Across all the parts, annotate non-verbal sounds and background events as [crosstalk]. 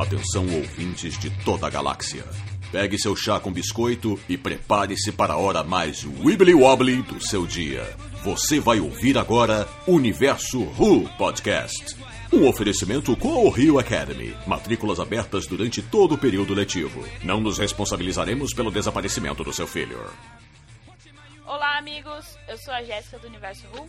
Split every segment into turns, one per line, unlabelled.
Atenção, ouvintes de toda a galáxia. Pegue seu chá com biscoito e prepare-se para a hora mais wibbly wobbly do seu dia. Você vai ouvir agora Universo Who Podcast. Um oferecimento com o Rio Academy. Matrículas abertas durante todo o período letivo. Não nos responsabilizaremos pelo desaparecimento do seu filho.
Olá, amigos. Eu sou a Jéssica do Universo Who.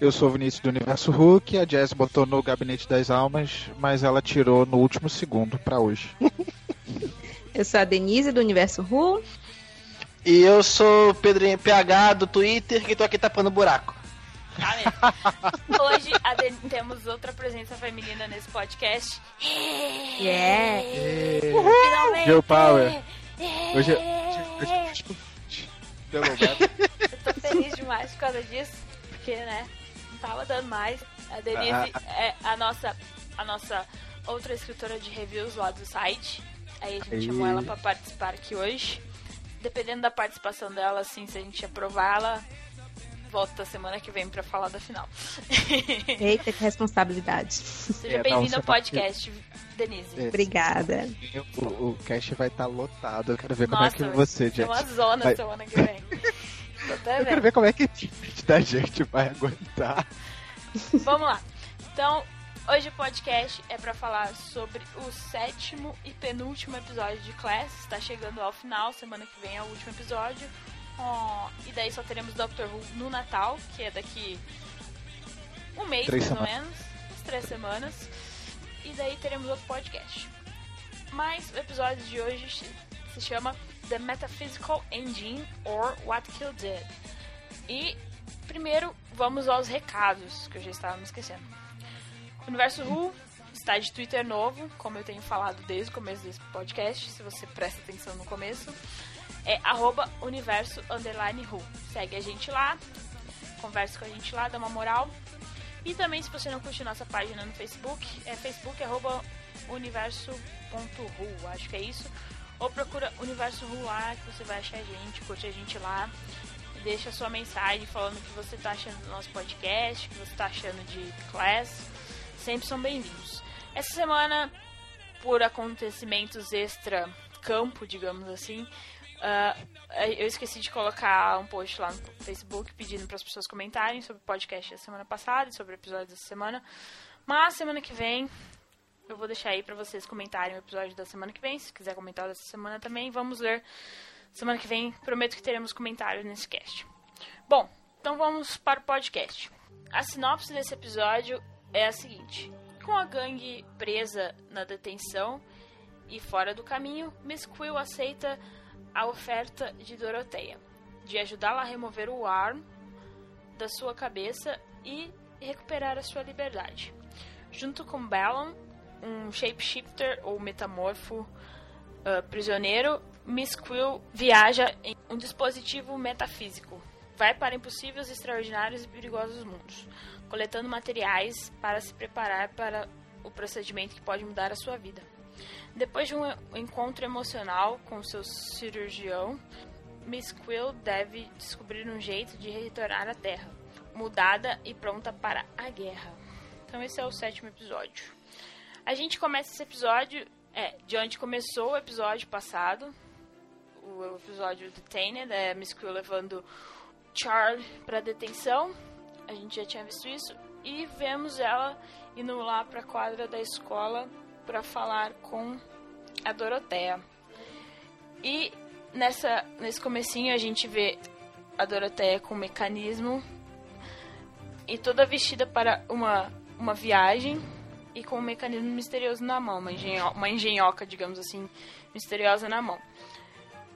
Eu sou o Vinícius do Universo Hulk, a Jess botou no Gabinete das Almas, mas ela tirou no último segundo pra hoje. [laughs]
Eu sou a Denise do Universo Who.
E eu sou o Pedrinho PH do Twitter, que tô aqui tapando buraco. [laughs]
Hoje Den- temos outra presença feminina nesse podcast.
Yeah.
Finalmente!
Girl Power.
É.
Hoje, hoje, menos.
Eu tô feliz demais por causa disso, porque, né, tava dando mais. A Denise é a nossa, a nossa outra escritora de reviews lá do site. Aí a gente
Aí.
chamou ela pra participar aqui hoje. Dependendo da participação dela, assim, se a gente aprovar ela, volta semana que vem pra falar da final. [laughs]
Eita, que responsabilidade.
Seja
É, você
ao
tá-
podcast, Denise.
É.
Obrigada.
O, o cast vai estar lotado. Eu quero ver como é
Nossa,
que
vai
você,
ser uma zona
vai-
semana que vem. [laughs] Até
Eu quero ver como é que da gente vai aguentar.
Vamos lá. Então, hoje o podcast é pra falar sobre o sétimo e penúltimo episódio de Class. Está chegando ao final, semana que vem é o último episódio. Ó, e daí só teremos Doctor Who no Natal, que é daqui um mês
Três
mais ou
semanas.
menos, umas três semanas. E daí teremos outro podcast. Mas o episódio de hoje se chama The Metaphysical Engine or What Killed It. E primeiro vamos aos recados, que eu já estava me esquecendo. O Universo Who está de Twitter novo, como eu tenho falado desde o começo desse podcast, se você presta atenção no começo. É arroba universo underline who. Segue a gente lá, conversa com a gente lá, dá uma moral. E também, se você não curte nossa página no Facebook, é facebook arroba universo.ru, acho que é isso. Ou procura Universo Ru lá, que você vai achar a gente, curte a gente lá. Deixa sua mensagem falando o que você tá achando do nosso podcast, o que você tá achando de Class. Sempre são bem-vindos. Essa semana, por acontecimentos extra-campo, digamos assim, ah, eu esqueci de colocar um post lá no Facebook pedindo para as pessoas comentarem sobre o podcast da semana passada e sobre o episódio dessa semana. Mas semana que vem eu vou deixar aí pra vocês comentarem o episódio da semana que vem. Se quiser comentar dessa semana também, vamos ler. Semana que vem, prometo que teremos comentários nesse cast. Bom, então vamos para o podcast. A sinopse desse episódio é a seguinte: Com a gangue presa na detenção e fora do caminho, Miss Quill aceita a oferta de Doroteia de ajudá-la a remover o arm da sua cabeça e recuperar a sua liberdade. Junto com Ballon, um shapeshifter ou metamorfo ah, prisioneiro, Miss Quill viaja em um dispositivo metafísico. Vai para impossíveis, extraordinários e perigosos mundos, coletando materiais para se preparar para o procedimento que pode mudar a sua vida. Depois de um encontro emocional com seu cirurgião, Miss Quill deve descobrir um jeito de retornar à Terra, mudada e pronta para a guerra. Então esse é o sétimo episódio. A gente começa esse episódio é, de onde começou o episódio passado, o episódio Detained, é Miss Quill levando Charlie para detenção. A gente já tinha visto isso e vemos ela indo lá para a quadra da escola para falar com a Doroteia. E nessa nesse comecinho a gente vê a Doroteia com um mecanismo e toda vestida para uma uma viagem e com um mecanismo misterioso na mão, uma, engenho uma engenhoca, digamos assim, misteriosa na mão.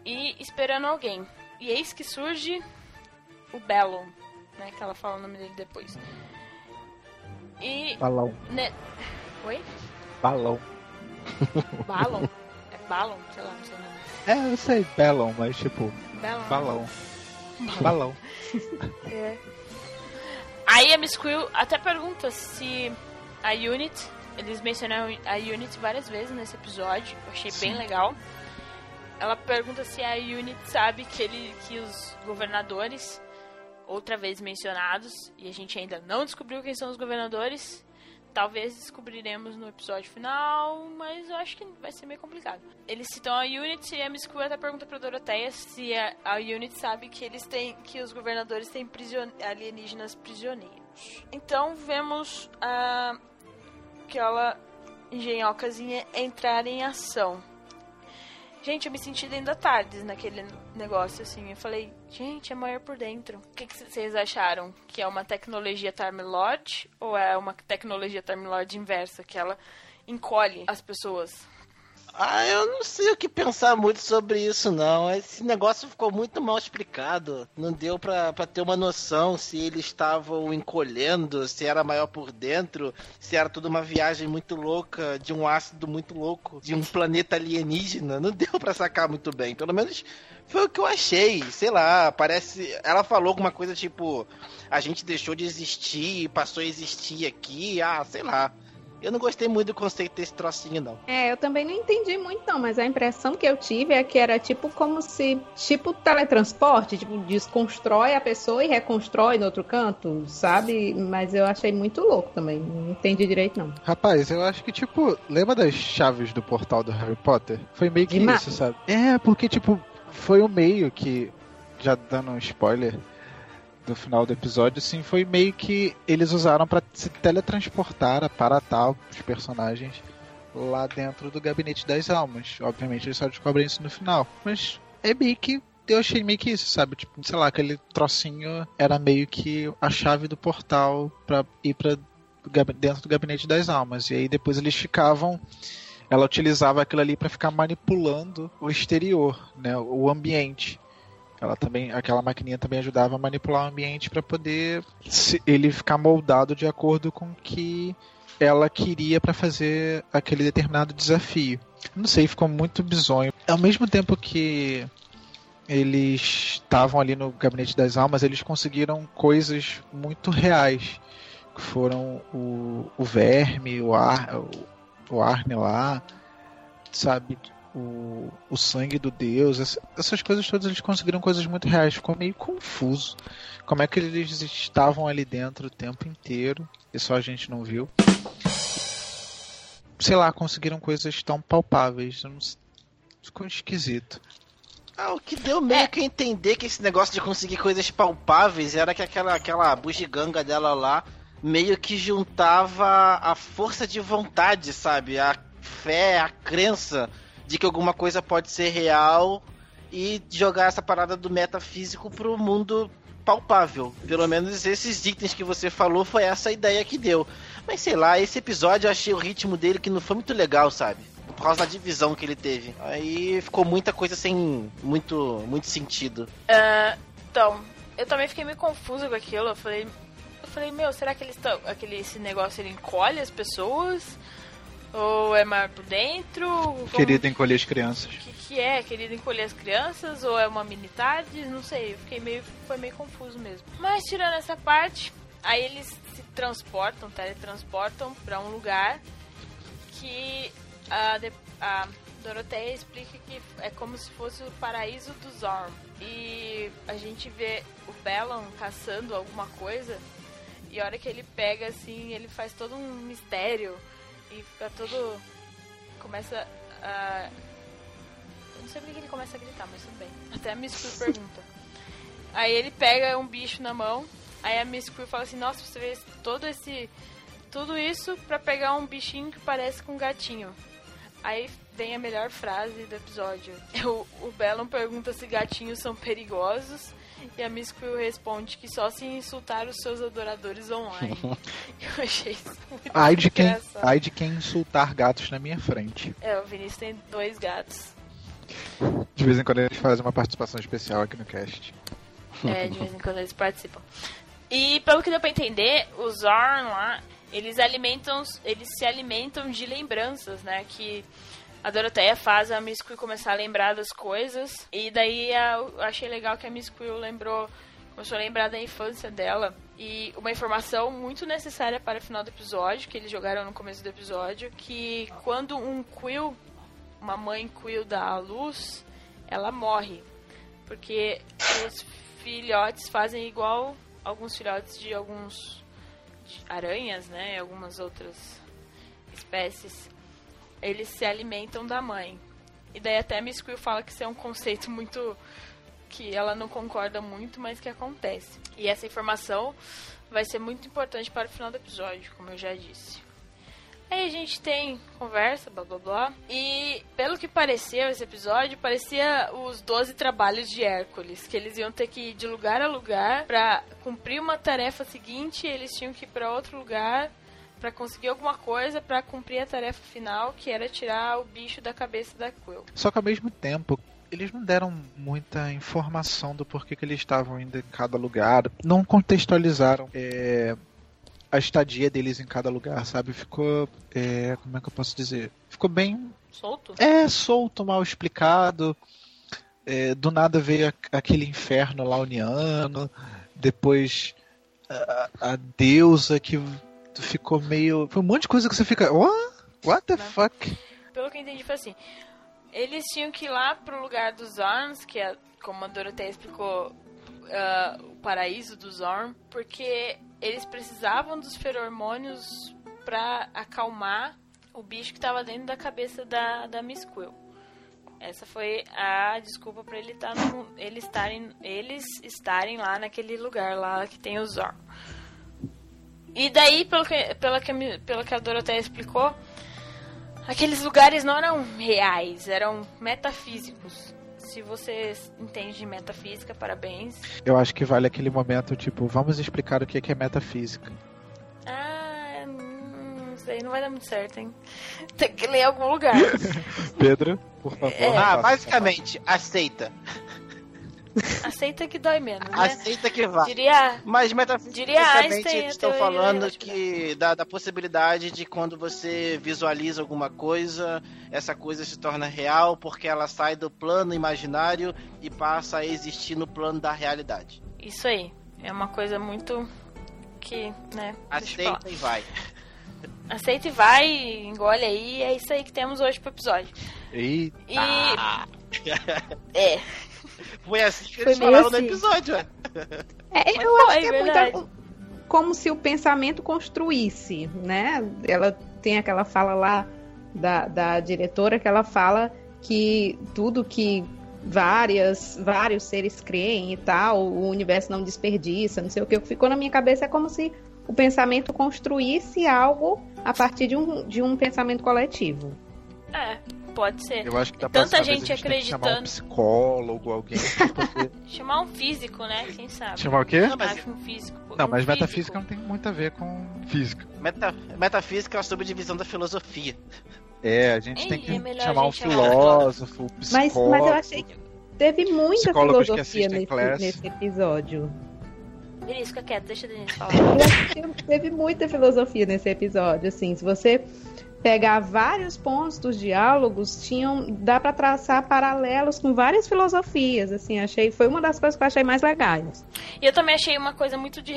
E esperando alguém. E eis que surge o Bellon, né, que ela fala o nome dele depois. E
Balão.
né, Oi?
Balão.
Ballon? [laughs] É Ballon? Sei lá, não sei o nome.
É, eu sei, Bellon, mas tipo,
Bellon.
balão. Balão. [laughs]
É. Aí a Miss Quill até pergunta se a Unit, eles mencionaram a Unit várias vezes nesse episódio, eu achei bem legal. Ela pergunta se a Unit sabe que, ele, que os governadores, outra vez mencionados, e a gente ainda não descobriu quem são os governadores, talvez descobriremos no episódio final, mas eu acho que vai ser meio complicado. Eles citam a Unity e a Miss Quill até pergunta pra Doroteia se a, a Unity sabe que eles têm que os governadores têm prision, alienígenas prisioneiros. Então vemos a aquela engenhocazinha entrar em ação. Gente, eu me senti dentro da tarde naquele negócio, assim. Eu falei, gente, é maior por dentro. O que, que vocês acharam? Que é uma tecnologia Time Lord ou é uma tecnologia Time Lord inversa, que ela encolhe as pessoas?
Ah, eu não sei o que pensar muito sobre isso, não. Esse negócio ficou muito mal explicado. Não deu pra, pra ter uma noção se eles estavam encolhendo, se era maior por dentro, se era tudo uma viagem muito louca, de um ácido muito louco, de um planeta alienígena. Não deu pra sacar muito bem. Pelo menos foi o que eu achei. Sei lá, parece. Ela falou alguma coisa tipo: a gente deixou de existir passou a existir aqui. Ah, sei lá. Eu não gostei muito do conceito desse trocinho, não.
É, eu também não entendi muito, não, mas a impressão que eu tive é que era tipo como se. Tipo teletransporte, tipo, desconstrói a pessoa e reconstrói no outro canto, sabe? Mas eu achei muito louco também. Não entendi direito, não.
Rapaz, eu acho que, tipo, lembra das chaves do portal do Harry Potter? Foi meio que
Demais.
isso, sabe? É, porque, tipo, foi o meio que. Já dando um spoiler do final do episódio, assim, foi meio que eles usaram pra se teletransportar, aparatar os personagens lá dentro do gabinete das almas. Obviamente eles só descobrem isso no final. Mas é meio que. Eu achei meio que isso, sabe? Tipo, sei lá, aquele trocinho era meio que a chave do portal pra ir pra gab- dentro do gabinete das almas. E aí depois eles ficavam. Ela utilizava aquilo ali pra ficar manipulando o exterior, né? O ambiente. Ela também, aquela maquininha também ajudava a manipular o ambiente para poder ele ficar moldado de acordo com o que ela queria para fazer aquele determinado desafio. Não sei, ficou muito bizonho. Ao mesmo tempo que eles estavam ali no gabinete das almas, eles conseguiram coisas muito reais, que foram o, o verme, o ar, o, o Arne lá, sabe? O, o sangue do deus, essa- essas coisas todas eles conseguiram coisas muito reais. Ficou meio confuso. Como é que eles estavam ali dentro o tempo inteiro e só a gente não viu? Sei lá, conseguiram coisas tão palpáveis. Não sei. Ficou esquisito.
Ah, o que deu meio
É.
que a entender que esse negócio de conseguir coisas palpáveis era que aquela, aquela bugiganga dela lá meio que juntava a força de vontade, sabe? A fé, a crença de que alguma coisa pode ser real e jogar essa parada do metafísico pro mundo palpável. Pelo menos esses itens que você falou foi essa a ideia que deu. Mas sei lá, esse episódio eu achei o ritmo dele que não foi muito legal, sabe? Por causa da divisão que ele teve. Aí ficou muita coisa sem muito, muito sentido.
Ah, então, eu também fiquei meio confusa com aquilo. Eu falei, eu falei, meu, será que eles estão. Aquele esse negócio ele encolhe as pessoas? Ou é mais por dentro? Como-
Querido encolher as crianças.
O que, que é? Querido encolher as crianças? Ou é uma mini tarde? Não sei, eu fiquei meio. Foi meio confuso mesmo. Mas tirando essa parte, aí eles se transportam, teletransportam pra um lugar que a, a Doroteia explica que é como se fosse o paraíso do Zorn. E a gente vê o Bellon caçando alguma coisa. E a hora que ele pega assim, ele faz todo um mistério. E fica todo. Começa a. Eu não sei porque que ele começa a gritar, mas tudo bem. Até a Miss Quill pergunta. Aí ele pega um bicho na mão. Aí a Miss Quill fala assim: Nossa, você fez todo esse. Tudo isso pra pegar um bichinho que parece com um gatinho. Aí vem a melhor frase do episódio. [laughs] O, o Bellon pergunta se gatinhos são perigosos. E a Miss Quill responde que só se insultar os seus adoradores online. [laughs] Eu achei isso muito
Ai de quem, ai de quem insultar gatos na minha frente.
É, o Vinícius tem dois gatos.
De vez em quando eles fazem uma participação especial aqui no cast.
É, de vez em quando eles participam. E pelo que deu pra entender, os Zorn lá, eles alimentam, eles se alimentam de lembranças, né? Que a Doroteia faz a Miss Quill começar a lembrar das coisas. E daí eu achei legal que a Miss Quill lembrou, começou a lembrar da infância dela. E uma informação muito necessária para o final do episódio, que eles jogaram no começo do episódio, que quando um Quill, uma mãe Quill dá à luz, ela morre. Porque os filhotes fazem igual alguns filhotes de alguns de aranhas, né, e algumas outras espécies, eles se alimentam da mãe. E daí até a Miss Quill fala que isso é um conceito muito que ela não concorda muito, mas que acontece. E essa informação vai ser muito importante para o final do episódio, como eu já disse. Aí a gente tem conversa, blá blá blá. E pelo que pareceu esse episódio, parecia os 12 trabalhos de Hércules, que eles iam ter que ir de lugar a lugar para cumprir uma tarefa seguinte, eles tinham que ir para outro lugar para conseguir alguma coisa para cumprir a tarefa final, que era tirar o bicho da cabeça da Quill.
Só que ao mesmo tempo, eles não deram muita informação do porquê que eles estavam indo em cada lugar, não contextualizaram é, a estadia deles em cada lugar, sabe? Ficou, é, como é que eu posso dizer? Ficou bem
Solto?
é solto, mal explicado. É, do nada veio a- aquele inferno launiano, depois a, a deusa que ficou meio. Foi um monte de coisa que você fica. What? What the
Né?
fuck?
Pelo que eu entendi foi assim. Eles tinham que ir lá pro lugar dos Zorns, que é, como a Dorothea explicou, ah, o paraíso dos Zorn, porque eles precisavam dos feromônios pra acalmar o bicho que tava dentro da cabeça da, da Miss Quill. Essa foi a desculpa pra ele estar no, ele estarem, eles estarem lá naquele lugar lá que tem os Zorn. E daí, pelo que, pela que, a mi- pelo que a Dorothea explicou, Aqueles lugares não eram reais, eram metafísicos. Se você entende de metafísica, parabéns.
Eu acho que vale aquele momento, tipo, vamos explicar o que é que é metafísica.
Ah, hum, isso aí não vai dar muito certo, hein? Tem que ler em algum lugar. [laughs]
Pedro, por favor.
É.
Ah, basicamente, aceita.
Aceita que dói menos, né?
Aceita que vai.
Diria.
Mas
Diria
metafisicamente eles
a
estão falando que da, da possibilidade de quando você visualiza alguma coisa, essa coisa se torna real porque ela sai do plano imaginário e passa a existir no plano da realidade.
Isso aí. É uma coisa muito. Que, né?
Aceita e vai.
Aceita e vai, engole aí. É isso aí que temos hoje pro episódio.
E
E. [laughs] É.
Foi assim que eles falaram no
assim.
episódio, ué.
É, eu acho que é
verdade.
muito como se o pensamento construísse, né? Ela tem aquela fala lá da, da diretora que ela fala que tudo que várias, vários seres creem e tal, o universo não desperdiça, não sei o que, o que ficou na minha cabeça é como se o pensamento construísse algo a partir de um, de um pensamento coletivo.
É, pode ser.
eu acho que da
Tanta
vez
gente
a gente tem que chamar um
acreditando.
psicólogo, alguém [laughs] pra poder...
Chamar um físico, né? Quem sabe?
Chamar o quê?
Não, mas-
Acho um físico.
Não,
um
mas
físico.
metafísica não tem muito a ver com física.
Meta, metafísica é uma subdivisão da filosofia.
É, a gente
Ei,
tem que
é
chamar um filósofo, um
Mas, mas
psicólogo.
eu achei que teve muita filosofia nesse, nesse episódio.
Vinícius, fica quieto, deixa a Denise [laughs] falar.
Eu acho que teve muita filosofia nesse episódio, assim, se você pegar vários pontos dos diálogos, tinham dá para traçar paralelos com várias filosofias, assim, achei foi uma das coisas que eu achei mais legais.
E eu também achei uma coisa muito de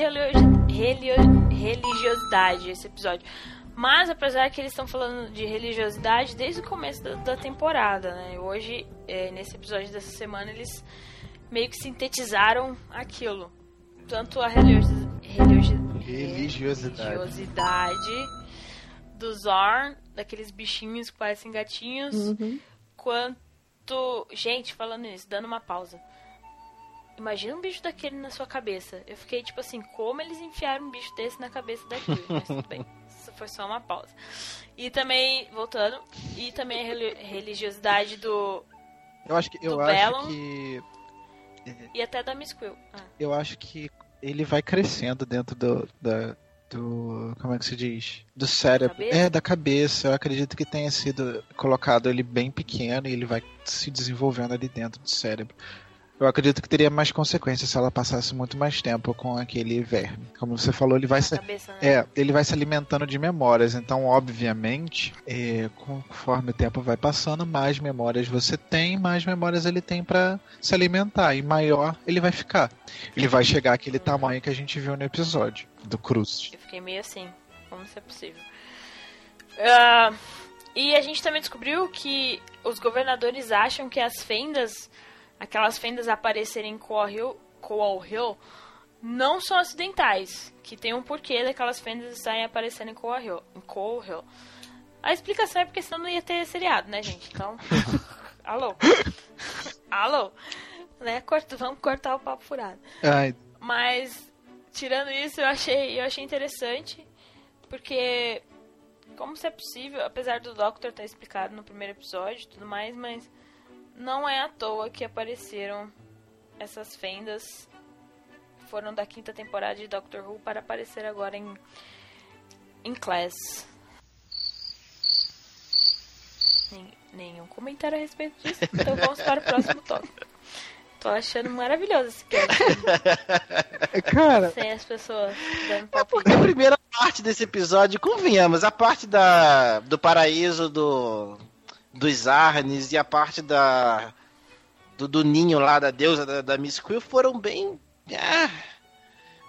religiosidade esse episódio. Mas apesar que eles estão falando de religiosidade desde o começo da, da temporada, né? Hoje, é, nesse episódio dessa semana, eles meio que sintetizaram aquilo. Tanto a religiosi- religiosi-
Religiosidade.
religiosidade do Zorn, daqueles bichinhos que parecem gatinhos,
Uhum.
quanto. Gente, falando nisso, dando uma pausa. Imagina um bicho daquele na sua cabeça. Eu fiquei tipo assim, como eles enfiaram um bicho desse na cabeça daquele? Mas tudo bem. [laughs] Isso foi só uma pausa. E também, voltando, e também a reli- religiosidade do.
Eu acho que eu acho que
E até da Miss Quill. Ah,
eu acho que ele vai crescendo dentro do da, do como é que se diz? Do cérebro.
Cabeça?
É, da cabeça. Eu acredito que tenha sido colocado ele bem pequeno e ele vai se desenvolvendo ali dentro do cérebro. Eu acredito que teria mais consequências se ela passasse muito mais tempo com aquele verme. Como você falou, ele vai se
cabeça, né?
É, ele vai se alimentando de memórias, então, obviamente, é, conforme o tempo vai passando, mais memórias você tem, mais memórias ele tem pra se alimentar, e maior ele vai ficar. Ele vai chegar àquele tamanho que a gente viu no episódio do Cruz.
Eu fiquei meio assim, como isso é possível. Ah, e a gente também descobriu que os governadores acham que as fendas, aquelas fendas aparecerem em Coal Hill, Coal Hill não são acidentais, que tem um porquê daquelas fendas estarem aparecendo em Coal Hill. Em Coal Hill. A explicação é porque senão não ia ter seriado, né, gente? Então, [laughs] alô? alô? Né? Corta, vamos cortar o papo furado.
Ai,
Mas tirando isso, eu achei, eu achei interessante, porque como se é possível, apesar do Doctor ter explicado no primeiro episódio e tudo mais, mas não é à toa que apareceram essas fendas foram da quinta temporada de Doctor Who para aparecer agora em em Class. Nenhum comentário a respeito disso, então vamos para o próximo tópico. Tô achando maravilhoso esse cast, [laughs]
cara,
sem as pessoas dando
É porque a primeira parte desse episódio, convenhamos, a parte da, do paraíso do, dos Arnes e a parte da do, do ninho lá da deusa da, da Miss Quill foram bem. ah,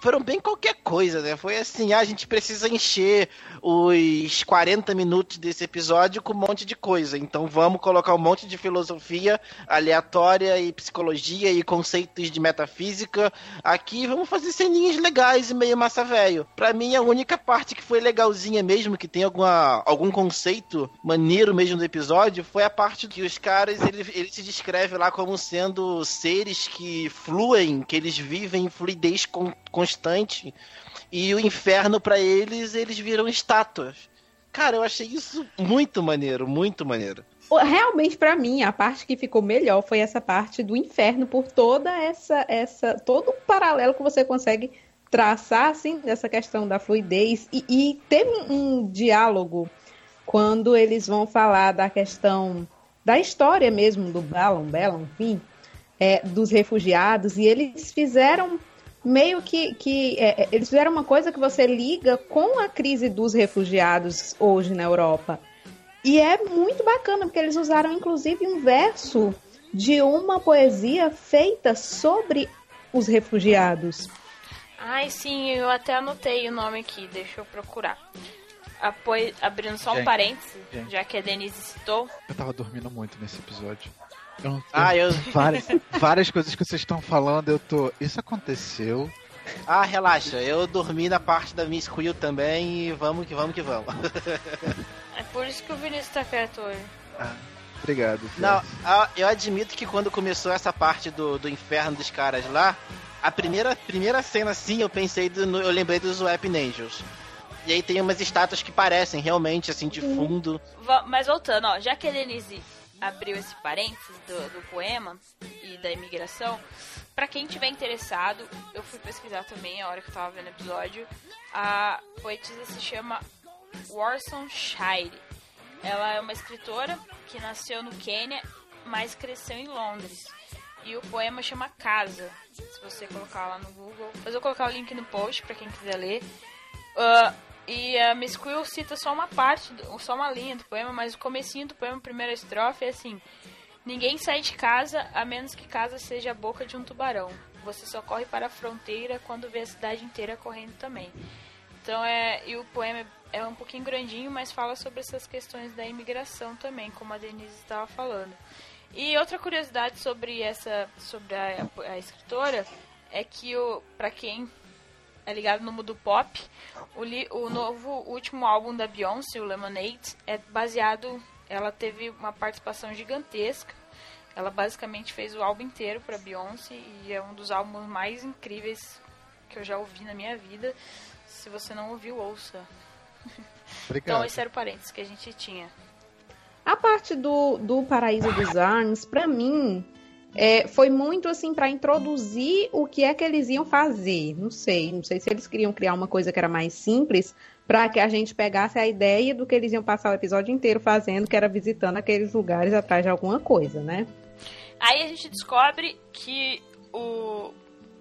foram bem qualquer coisa, né? Foi assim, ah, a gente precisa encher os 40 minutos desse episódio com um monte de coisa. Então vamos colocar um monte de filosofia aleatória e psicologia e conceitos de metafísica aqui. Vamos fazer ceninhas legais e meio massa velho. Pra mim, a única parte que foi legalzinha mesmo, que tem alguma, algum conceito maneiro mesmo do episódio, foi a parte que os caras, ele, ele se descreve lá como sendo seres que fluem, que eles vivem em fluidez con- constante. E o inferno pra eles, eles viram estátuas. Cara, eu achei isso muito maneiro, muito maneiro.
Realmente, pra mim, a parte que ficou melhor foi essa parte do inferno, por toda essa, essa todo o paralelo que você consegue traçar, assim, dessa questão da fluidez. E, e teve um, um diálogo quando eles vão falar da questão da história mesmo do Balon, Belon, enfim, é, dos refugiados, e eles fizeram meio que, que é, é, eles fizeram uma coisa que você liga com a crise dos refugiados hoje na Europa. E é muito bacana, porque eles usaram inclusive um verso de uma poesia feita sobre os refugiados.
Ai, sim, eu até anotei o nome aqui, deixa eu procurar. Apoio, abrindo só um
Gente,
parênteses,
gente.
já que a Denise citou.
eu tava dormindo muito nesse episódio. Eu
Ah, eu. [laughs]
várias, várias coisas que vocês estão falando, eu tô. Isso aconteceu.
Ah, relaxa, eu dormi na parte da Miss Quill também e vamos que vamos que vamos.
É por isso que o Vinícius tá quieto hoje.
Ah, obrigado.
Não, ah, eu admito que quando começou essa parte do, do inferno dos caras lá, a primeira, primeira cena assim, eu pensei, do, eu lembrei dos Weapon Angels. E aí tem umas estátuas que parecem realmente assim de fundo.
Va- Mas voltando, ó, já que a Denise abriu esse parênteses do, do poema e da imigração, pra quem tiver interessado, eu fui pesquisar também a hora que eu tava vendo o episódio. A poetisa se chama Warson Shire. Ela é uma escritora que nasceu no Quênia, mas cresceu em Londres. E o poema chama Casa. Se você colocar lá no Google. Depois eu vou colocar o link no post pra quem quiser ler. Ah, e a Miss Quill cita só uma parte, só uma linha do poema, mas o comecinho do poema, primeira estrofe, é assim: Ninguém sai de casa a menos que casa seja a boca de um tubarão. Você só corre para a fronteira quando vê a cidade inteira correndo também. Então é. E o poema é um pouquinho grandinho, mas fala sobre essas questões da imigração também, como a Denise estava falando. E outra curiosidade sobre essa. sobre a, a escritora é que para quem é ligado no mundo pop, o, li- o novo o último álbum da Beyoncé, o Lemonade, é baseado. Ela teve uma participação gigantesca. Ela basicamente fez o álbum inteiro para Beyoncé e é um dos álbuns mais incríveis que eu já ouvi na minha vida. Se você não ouviu, ouça.
Obrigado.
Então, esse era o parênteses que a gente tinha.
A parte do, do Paraíso dos Arns, pra mim, é, foi muito assim pra introduzir o que é que eles iam fazer. Não sei, não sei se eles queriam criar uma coisa que era mais simples pra que a gente pegasse a ideia do que eles iam passar o episódio inteiro fazendo, que era visitando aqueles lugares atrás de alguma coisa, né?
Aí a gente descobre que o,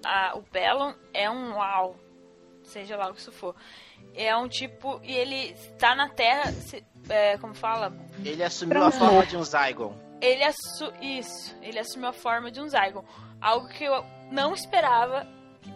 a, o Bellon é um Wow, seja lá o que isso for. É um tipo. E ele tá na Terra. se- é, como fala?
Ele assumiu a forma de um Zygon.
Ele assu Isso, ele assumiu a forma de um Zygon. Algo que eu não esperava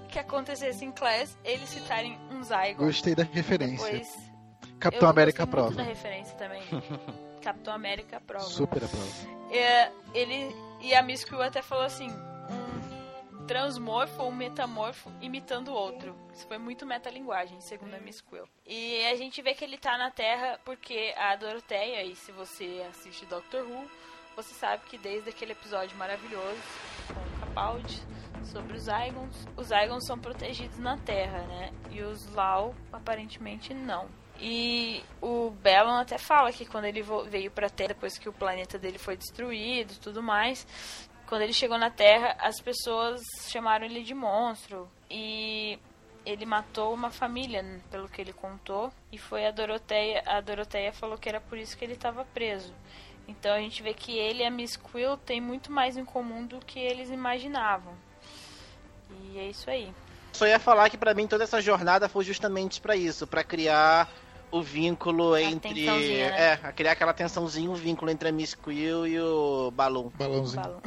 que acontecesse em Class, eles citarem um Zygon.
Gostei da referência.
Depois,
Capitão América
gostei muito
prova.
da referência também. [laughs] Capitão América prova.
Super a prova.
É, ele e a Miss Quill até falou assim, um, transmorfo ou metamorfo imitando outro. Isso foi muito metalinguagem, segundo a Miss Quill. E a gente vê que ele tá na Terra porque a Doroteia, e se você assiste Doctor Who, você sabe que desde aquele episódio maravilhoso com o Capaldi sobre os Zygons, os Zygons são protegidos na Terra, né? E os Lau aparentemente não. E o Bellon até fala que quando ele veio pra Terra, depois que o planeta dele foi destruído tudo mais, quando ele chegou na Terra, as pessoas chamaram ele de monstro. E ele matou uma família, pelo que ele contou. E foi a Doroteia. A Doroteia falou que era por isso que ele estava preso. Então a gente vê que ele e a Miss Quill têm muito mais em comum do que eles imaginavam. E é isso aí.
Só ia falar que para mim toda essa jornada foi justamente para isso, para criar o vínculo a entre. Né? É, criar aquela tensãozinha, o vínculo entre a Miss Quill e o Balão.
Balãozinho.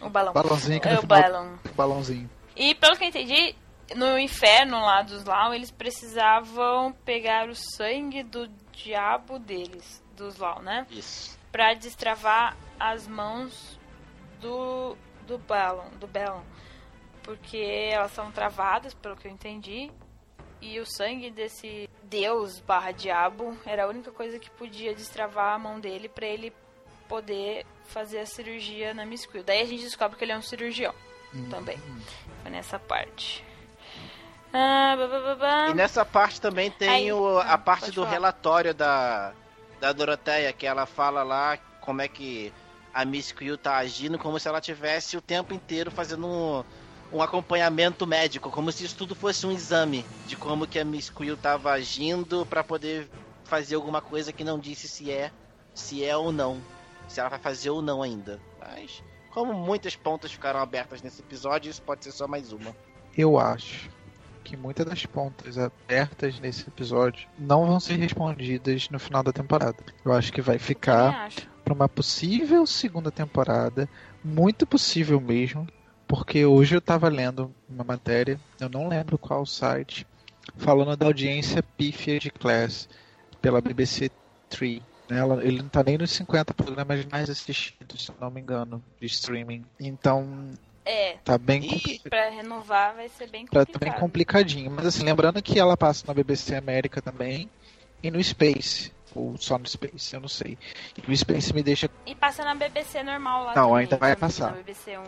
o balão. [laughs]
Balãozinho que
é o balão.
Balãozinho.
E pelo que eu entendi, no inferno lá dos Lau, eles precisavam pegar o sangue do diabo deles, dos Lau, né?
Isso.
Pra destravar as mãos do do Balon, do Balon. Porque elas são travadas, pelo que eu entendi, e o sangue desse deus barra diabo era a única coisa que podia destravar a mão dele para ele poder fazer a cirurgia na Miss Quill. Daí a gente descobre que ele é um cirurgião uhum. também. Foi nessa parte. Ah, bah, bah, bah,
e nessa parte também tem Aí, o, a ah, parte do falar. relatório da, da Doroteia, que ela fala lá como é que a Miss Quill tá agindo, como se ela tivesse o tempo inteiro fazendo um um acompanhamento médico, como se isso tudo fosse um exame de como que a Miss Quill estava agindo para poder fazer alguma coisa que não disse se é, se é ou não, se ela vai fazer ou não ainda. Mas como muitas pontas ficaram abertas nesse episódio, isso pode ser só mais uma.
Eu acho que muitas das pontas abertas nesse episódio não vão ser respondidas no final da temporada. Eu acho que vai ficar para uma possível segunda temporada, muito possível mesmo, porque hoje eu estava lendo uma matéria, eu não lembro qual site, falando da audiência pífia de Class pela BBC 3. Né? Ele não está nem nos 50 programas mais assistidos, se não me engano, de streaming. Então,
é.
Tá bem
e pra renovar vai ser bem complicado.
Tá bem complicadinho. Mas assim, lembrando que ela passa na BBC América também e no Space ou só no Space, eu não sei. E o Space me deixa.
E passa na BBC normal lá.
Não,
também,
ainda vai passar.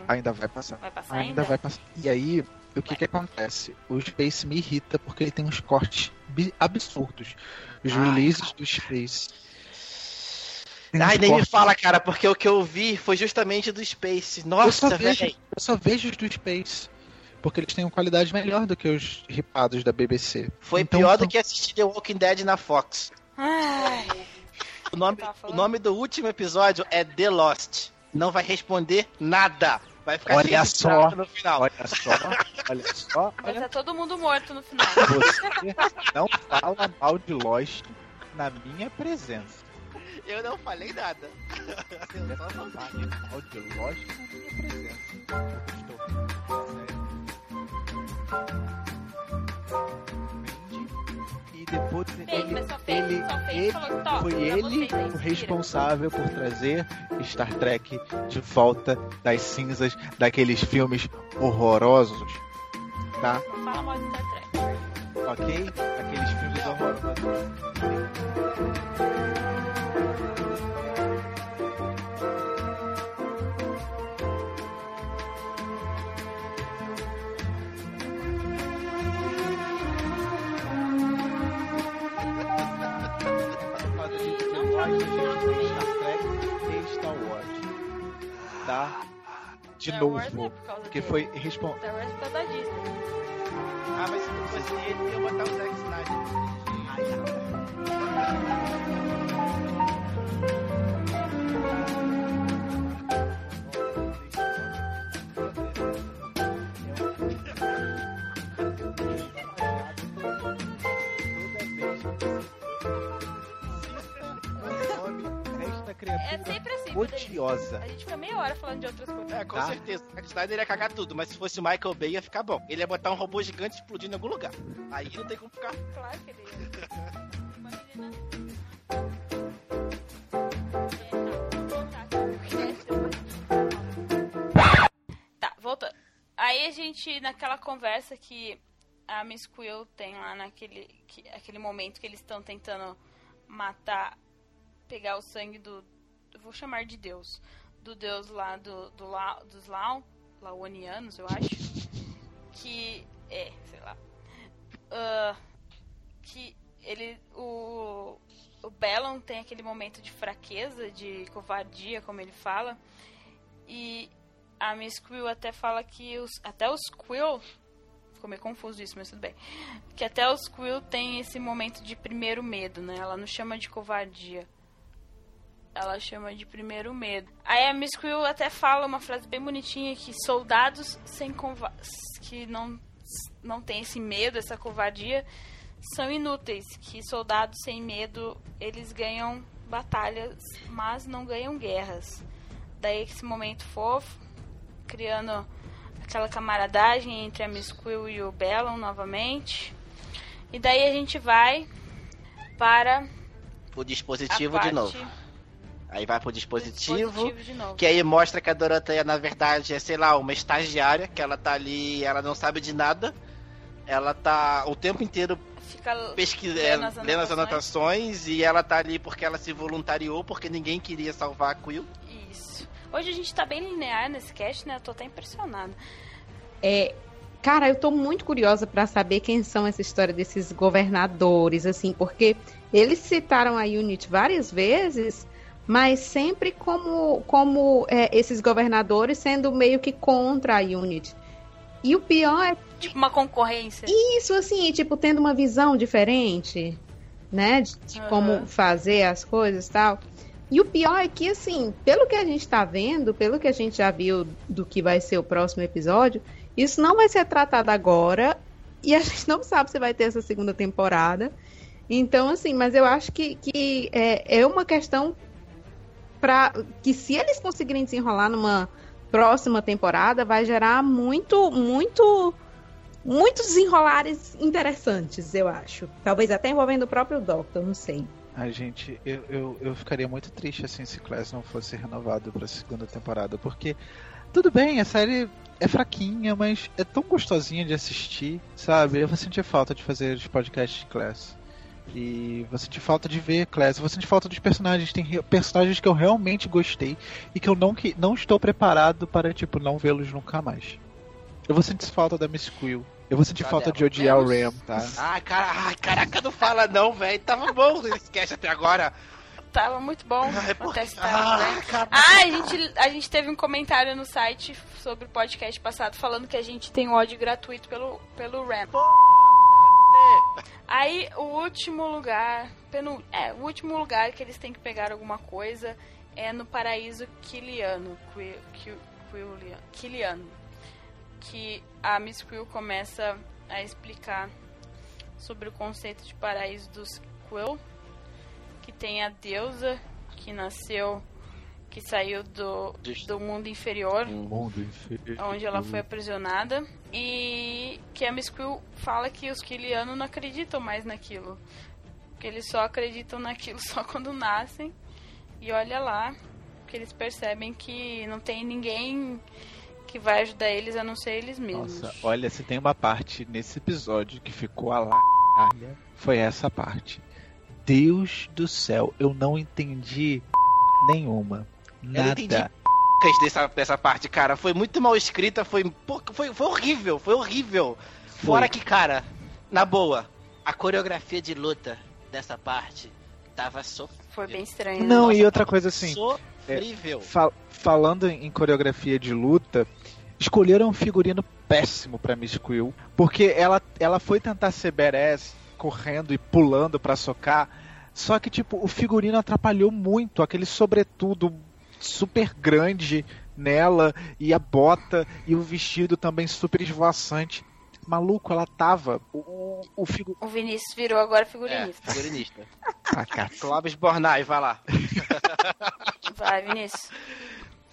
Ainda vai passar.
Vai passar
ainda? ainda vai passar. E aí, o que que acontece? O Space me irrita porque ele tem uns cortes absurdos. Os ah. releases do Space.
Ai, nem me fala, cara, porque o que eu vi foi justamente do Space. Nossa,
velho. Eu só vejo os do Space porque eles têm uma qualidade melhor do que os ripados da BBC.
Foi então, pior do que assistir The Walking Dead na Fox. Ai. O nome, tá o nome do último episódio é The Lost. Não vai responder nada. Vai ficar
olha só, no final. Olha só, olha só. [laughs]
Vai estar todo mundo morto no final.
Você não fala mal de Lost na minha presença.
Eu não falei nada.
Eu só não falei mal de Lost na minha presença. Eu estou depois ele, ele, ele foi ele o responsável por trazer Star Trek de volta das cinzas daqueles filmes horrorosos, tá?
Não fala mal de Star Trek.
Ok? Aqueles filmes horrorosos. De Star novo. É por porque foi respondido.
Star Wars é por causa da Disney.
Ah, mas se não fosse ele, eu ia botar o Zack Snyder.
criatura é sempre assim,
odiosa.
A gente fica meia hora falando de outras coisas.
É, com tá? certeza. O Zack Snyder ia cagar tudo, mas se fosse o Michael Bay ia ficar bom. Ele ia botar um robô gigante explodindo em algum lugar. Aí não tem como ficar.
Claro que ele ia. Uma menina... Tá, voltando. Aí gente, naquela conversa que a Miss Quill tem lá naquele que, aquele momento que eles estão tentando matar, pegar o sangue do. Vou chamar de Deus. Do Deus lá do, do La, dos Lau, Lauanianos, eu acho. Que. É, sei lá. Ah, que ele. O. O Bellon tem aquele momento de fraqueza, de covardia, como ele fala. E a Miss Quill até fala que os, até os Quill. Ficou meio confuso isso, mas tudo bem. Que até os Quill tem esse momento de primeiro medo, né? Ela não chama de covardia. Ela chama de primeiro medo. Aí a Miss Quill até fala uma frase bem bonitinha que soldados sem que não não tem esse medo, essa covardia, são inúteis. Que soldados sem medo eles ganham batalhas, mas não ganham guerras. Daí esse momento fofo, criando aquela camaradagem entre a Miss Quill e o Bellon novamente. E daí a gente vai para
O dispositivo de novo. Aí vai pro dispositivo.
dispositivo de novo.
Que aí mostra que a Doroteia, na verdade, é, sei lá, uma estagiária, que ela tá ali, ela não sabe de nada. Ela tá o tempo inteiro
Fica
pesquisando,
lendo as
lendo as
anotações.
anotações e ela tá ali porque ela se voluntariou, porque ninguém queria salvar a Quill.
Isso. Hoje a gente tá bem linear nesse cast, né? Eu tô até impressionada.
É, cara, eu tô muito curiosa pra saber quem são essa história desses governadores, assim, porque eles citaram a Unity várias vezes, mas sempre como, como é, esses governadores sendo meio que contra a Unity. E o pior é
Tipo uma concorrência.
isso, assim, tipo, tendo uma visão diferente, né? De, de
Aham.
como fazer as coisas e tal. E o pior é que, assim, pelo que a gente tá vendo, pelo que a gente já viu do que vai ser o próximo episódio, isso não vai ser tratado agora. E a [laughs] gente não sabe se vai ter essa segunda temporada. Então, assim, mas eu acho que, que é, é uma questão para que se eles conseguirem desenrolar numa próxima temporada, vai gerar muito, muito muitos desenrolares interessantes, eu acho. Talvez até envolvendo o próprio Doctor, não sei.
Ai, gente, eu, eu, eu ficaria muito triste assim se Class não fosse renovado pra segunda temporada, porque tudo bem, a série é fraquinha, mas é tão gostosinha de assistir, sabe? Eu vou sentir falta de fazer os podcasts de Class. E vou sentir falta de ver Class, eu vou sentir falta dos personagens. Tem personagens que eu realmente gostei e que eu não, que, não estou preparado para, tipo, não vê-los nunca mais. Eu vou sentir falta da Miss Quill. Eu vou sentir
Tá
falta de odiar o Ram, tá?
Ai, cara, ai, caraca, não fala não, velho. Tava bom esse cast até agora.
Tava muito bom.
Ai, por-
até estava,
Ah,
né?
cara.
Ah, a gente, a gente teve um comentário no site sobre o podcast passado falando que a gente tem ódio gratuito pelo, pelo Ram. Aí o último lugar, penu, é, o último lugar que eles têm que pegar alguma coisa é no paraíso Kiliano, Qui- Qui- Quilian- Kiliano, que a Miss Quill começa a explicar sobre o conceito de paraíso dos Quill, que tem a deusa que nasceu, que saiu do, do mundo inferior,
Mundo inferior.
onde ela foi aprisionada e que a Miss Quill fala que os Kilianos não acreditam mais naquilo, que eles só acreditam naquilo [laughs] só quando nascem e olha lá que eles percebem que não tem ninguém que vai ajudar eles a não ser eles mesmos.
Nossa, olha, se tem uma parte nesse episódio que ficou a lá, foi essa parte. Deus do céu, eu não entendi nenhuma.
Não
Nada.
entendi. Cast Dessa, dessa parte, cara, foi muito mal escrita, foi, foi, foi horrível, foi horrível. Fora que, cara, na boa, a coreografia de luta dessa parte tava sofrível.
Foi bem estranho. né?
Não,
Nossa,
e outra coisa assim,
Sofrível.
fa- falando em coreografia de luta, escolheram um figurino péssimo pra Miss Quill, porque ela, ela foi tentar ser badass, correndo e pulando pra socar, só que tipo, o figurino atrapalhou muito, aquele sobretudo super grande nela e a bota e o vestido também super esvoaçante. Maluco, ela tava. O, o, figu...
O Vinícius virou agora
É,
figurinista.
figurinista. [laughs]
Ah, cara.
Clóvis Bornai, vai lá. [laughs]
Vai, Vinícius.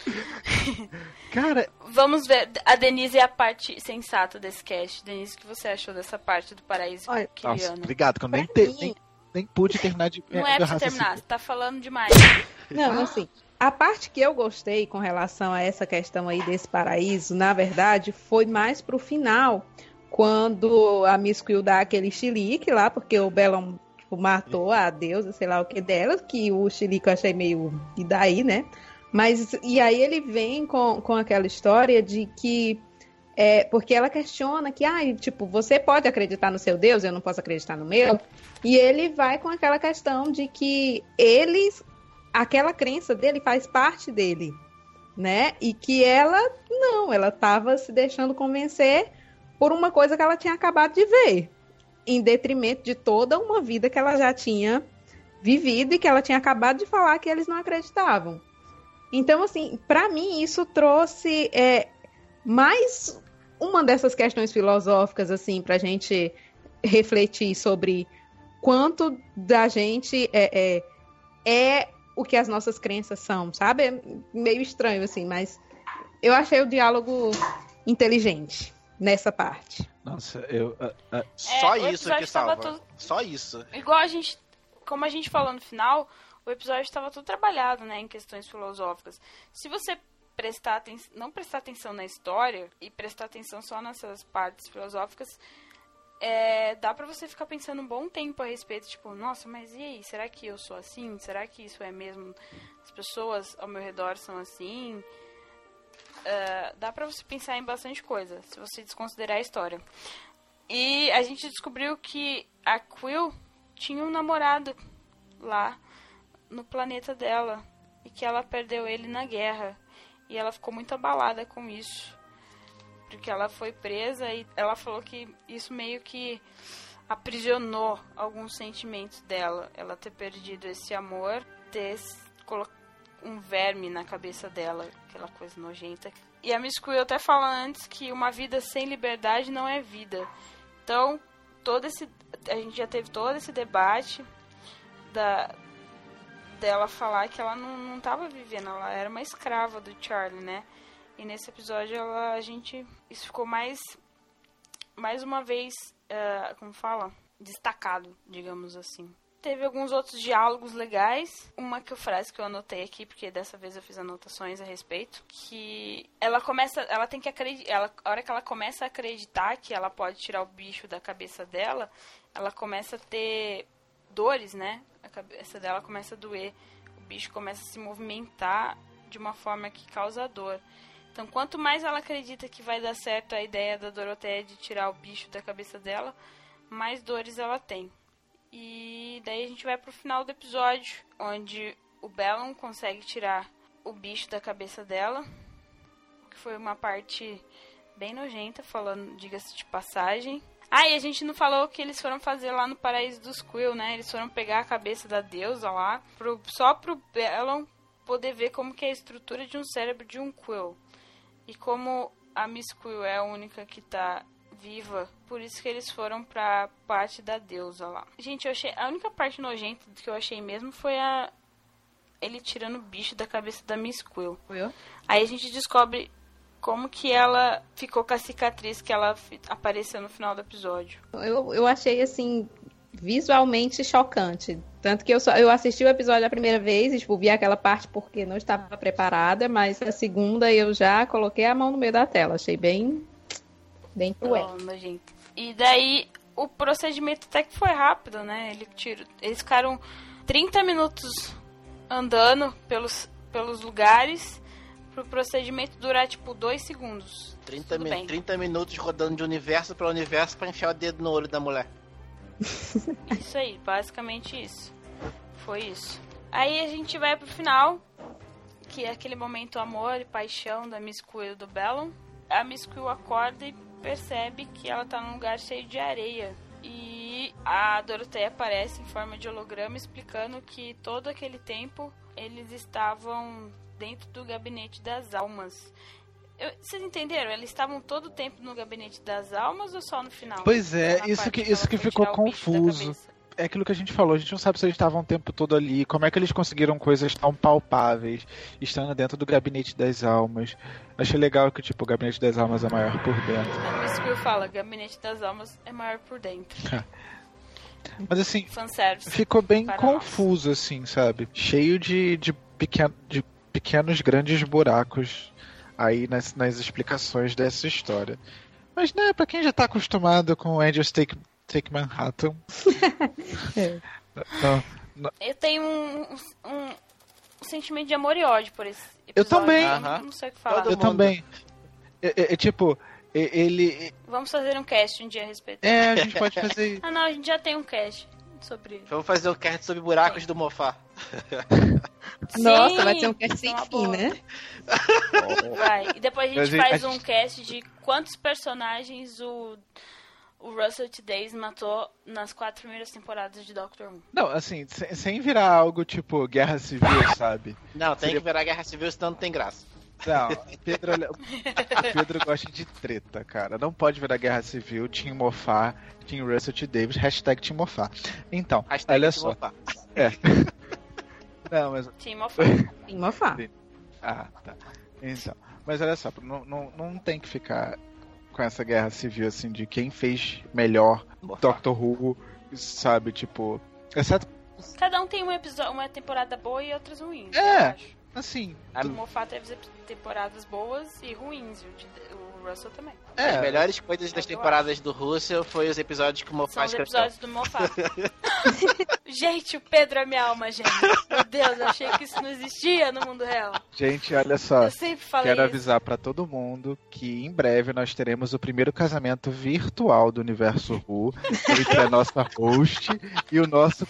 [laughs]
Cara,
Vamos ver. A Denise é a parte sensata desse cast. Denise, o que você achou dessa parte do paraíso
Olha,
nossa, obrigado, que eu nem, te- nem, nem pude terminar de.
Não
meu
é pra terminar, você tá falando demais.
Não, assim, A parte que eu gostei com relação a essa questão aí desse paraíso, na verdade, foi mais pro final, quando a Miss Quill dá aquele chilique lá, porque o Bellon tipo, matou a deusa, sei lá o que dela, que o chilique eu achei meio. E daí, né? Mas, e aí ele vem com, com aquela história de que. É, porque ela questiona que, ah, tipo, você pode acreditar no seu Deus, eu não posso acreditar no meu. E ele vai com aquela questão de que eles aquela crença dele faz parte dele, né? E que ela não, ela estava se deixando convencer por uma coisa que ela tinha acabado de ver, em detrimento de toda uma vida que ela já tinha vivido e que ela tinha acabado de falar que eles não acreditavam. Então, assim, para mim isso trouxe é, mais uma dessas questões filosóficas, assim, para a gente refletir sobre quanto da gente é, é, é o que as nossas crenças são, sabe? É meio estranho, assim, mas eu achei o diálogo inteligente nessa parte.
Nossa, eu. Uh, uh...
Só é, isso que salva. Tudo... Só isso.
Igual a gente. Como a gente falou no final, o episódio estava tudo trabalhado, né, em questões filosóficas. Se você prestar atenção, não prestar atenção na história e prestar atenção só nessas partes filosóficas, é, dá para você ficar pensando um bom tempo a respeito, tipo, nossa, mas e aí, será que eu sou assim? Será que isso é mesmo? As pessoas ao meu redor são assim? Uh, dá pra você pensar em bastante coisa, se você desconsiderar a história. E a gente descobriu que a Quill tinha um namorado lá no planeta dela e que ela perdeu ele na guerra. E ela ficou muito abalada com isso porque ela foi presa e ela falou que isso meio que aprisionou alguns sentimentos dela. Ela ter perdido esse amor, ter um verme na cabeça dela, aquela coisa nojenta. E a Miss Quill até fala antes que uma vida sem liberdade não é vida. Então, todo esse a gente já teve todo esse debate da dela falar que ela não estava vivendo, ela era uma escrava do Charlie, né? E nesse episódio ela, a gente. Isso ficou mais. Mais uma vez. Uh, como fala? Destacado, digamos assim. Teve alguns outros diálogos legais. Uma que frase que eu anotei aqui, porque dessa vez eu fiz anotações a respeito. Que ela começa. Ela tem que acreditar. A hora que ela começa a acreditar que ela pode tirar o bicho da cabeça dela, ela começa a ter dores, né? A cabeça dela começa a doer. O bicho começa a se movimentar de uma forma que causa dor. Então, quanto mais ela acredita que vai dar certo a ideia da Doroteia de tirar o bicho da cabeça dela, mais dores ela tem. E daí a gente vai pro final do episódio, onde o Bellum consegue tirar o bicho da cabeça dela, que foi uma parte bem nojenta, falando, diga-se de passagem. Ah, e a gente não falou o que eles foram fazer lá no Paraíso dos Quill, né? Eles foram pegar a cabeça da deusa lá, pro, só pro Bellum poder ver como que é a estrutura de um cérebro de um Quill. E como a Miss Quill é a única que tá viva, por isso que eles foram pra parte da deusa lá. Gente, eu achei. A única parte nojenta que eu achei mesmo foi a. Ele tirando o bicho da cabeça da Miss Quill. Aí a gente descobre como que ela ficou com a cicatriz que ela apareceu no final do episódio.
Eu, eu achei assim visualmente chocante. Tanto que eu, só, eu assisti o episódio a primeira vez e tipo, vi aquela parte porque não estava preparada, mas a segunda eu já coloquei a mão no meio da tela. Achei bem. bem cruel.
Oh, gente. E daí o procedimento até que foi rápido, né? Ele tiro, eles ficaram 30 minutos andando pelos, pelos lugares pro procedimento durar tipo 2 segundos.
30, mi 30 minutos rodando de universo para universo para enfiar o dedo no olho da mulher.
Isso aí, basicamente isso. Foi isso. Aí a gente vai pro final, que é aquele momento amor e paixão da Miss Quill do Bellum. A Miss Quill acorda e percebe que ela tá num lugar cheio de areia. E a Doroteia aparece em forma de holograma explicando que todo aquele tempo eles estavam dentro do gabinete das almas. Eu, vocês entenderam? Eles estavam todo o tempo no gabinete das almas ou só no final?
Pois é, isso que, isso que ficou confuso. É aquilo que a gente falou, a gente não sabe se eles estavam o tempo todo ali, como é que eles conseguiram coisas tão palpáveis, estando dentro do gabinete das almas. Achei legal que, tipo, o gabinete das almas é maior por dentro.
É isso que eu falo, gabinete das almas é maior por dentro. [laughs]
Mas assim, ficou bem confuso, nós. assim, sabe? Cheio de, de, pequeno, de pequenos grandes buracos aí nas, nas explicações dessa história. Mas, né, pra quem já tá acostumado com Angels Take, Take Manhattan. [laughs]
É.
não,
Eu tenho um, um, um sentimento de amor e ódio por esse episódio.
Eu também.
Eu Não sei o que falar.
Todo
eu
mundo.
também. É, é- é tipo, é- ele.
Vamos fazer um cast um dia a respeito.
É, a gente pode fazer. [laughs]
Ah, não, a gente já tem um cast sobre.
Vamos fazer um cast sobre buracos do Mofá. [laughs]
Nossa,
Sim,
vai ser um cast sem
uma
fim,
boa.
né?
Vai. E depois a gente
a
faz
gente-
um cast de quantos personagens o, o Russell T. Days matou nas quatro primeiras temporadas de Doctor Who.
Não, assim, sem, sem virar algo tipo guerra civil, sabe?
Não, tem
Seria-
que virar guerra civil, senão não tem graça.
Não, [laughs] Pedro, Pedro gosta de treta, cara. Não pode virar guerra civil, Team Mofá, Team Russell T. Davis, hashtag Team Mofá. Então,
Hashtag
olha
Team
só.
Mofá. [laughs]
Não, mas.
Team of
Tem mofar.
Ah, tá. Então. Mas olha só, não, não, não tem que ficar com essa guerra civil assim de quem fez melhor
Mofá.
Doctor Who, sabe? Tipo. Exceto.
Cada um tem um episódio, uma temporada boa e outras ruins.
É. Assim.
A-
O Moffat teve temporadas boas e ruins. e O, de- o Russell também.
É,
As melhores coisas das
É, eu
temporadas do Russell foi os episódios que o
São
Mofá
os episódios do Moffat. [laughs] gente, o Pedro é minha alma, gente. Meu Deus, eu achei que isso não existia no mundo real.
Gente, olha só.
Eu sempre falei
Quero
isso.
avisar pra todo mundo que em breve nós teremos o primeiro casamento virtual do Universo Who entre a nossa host e o nosso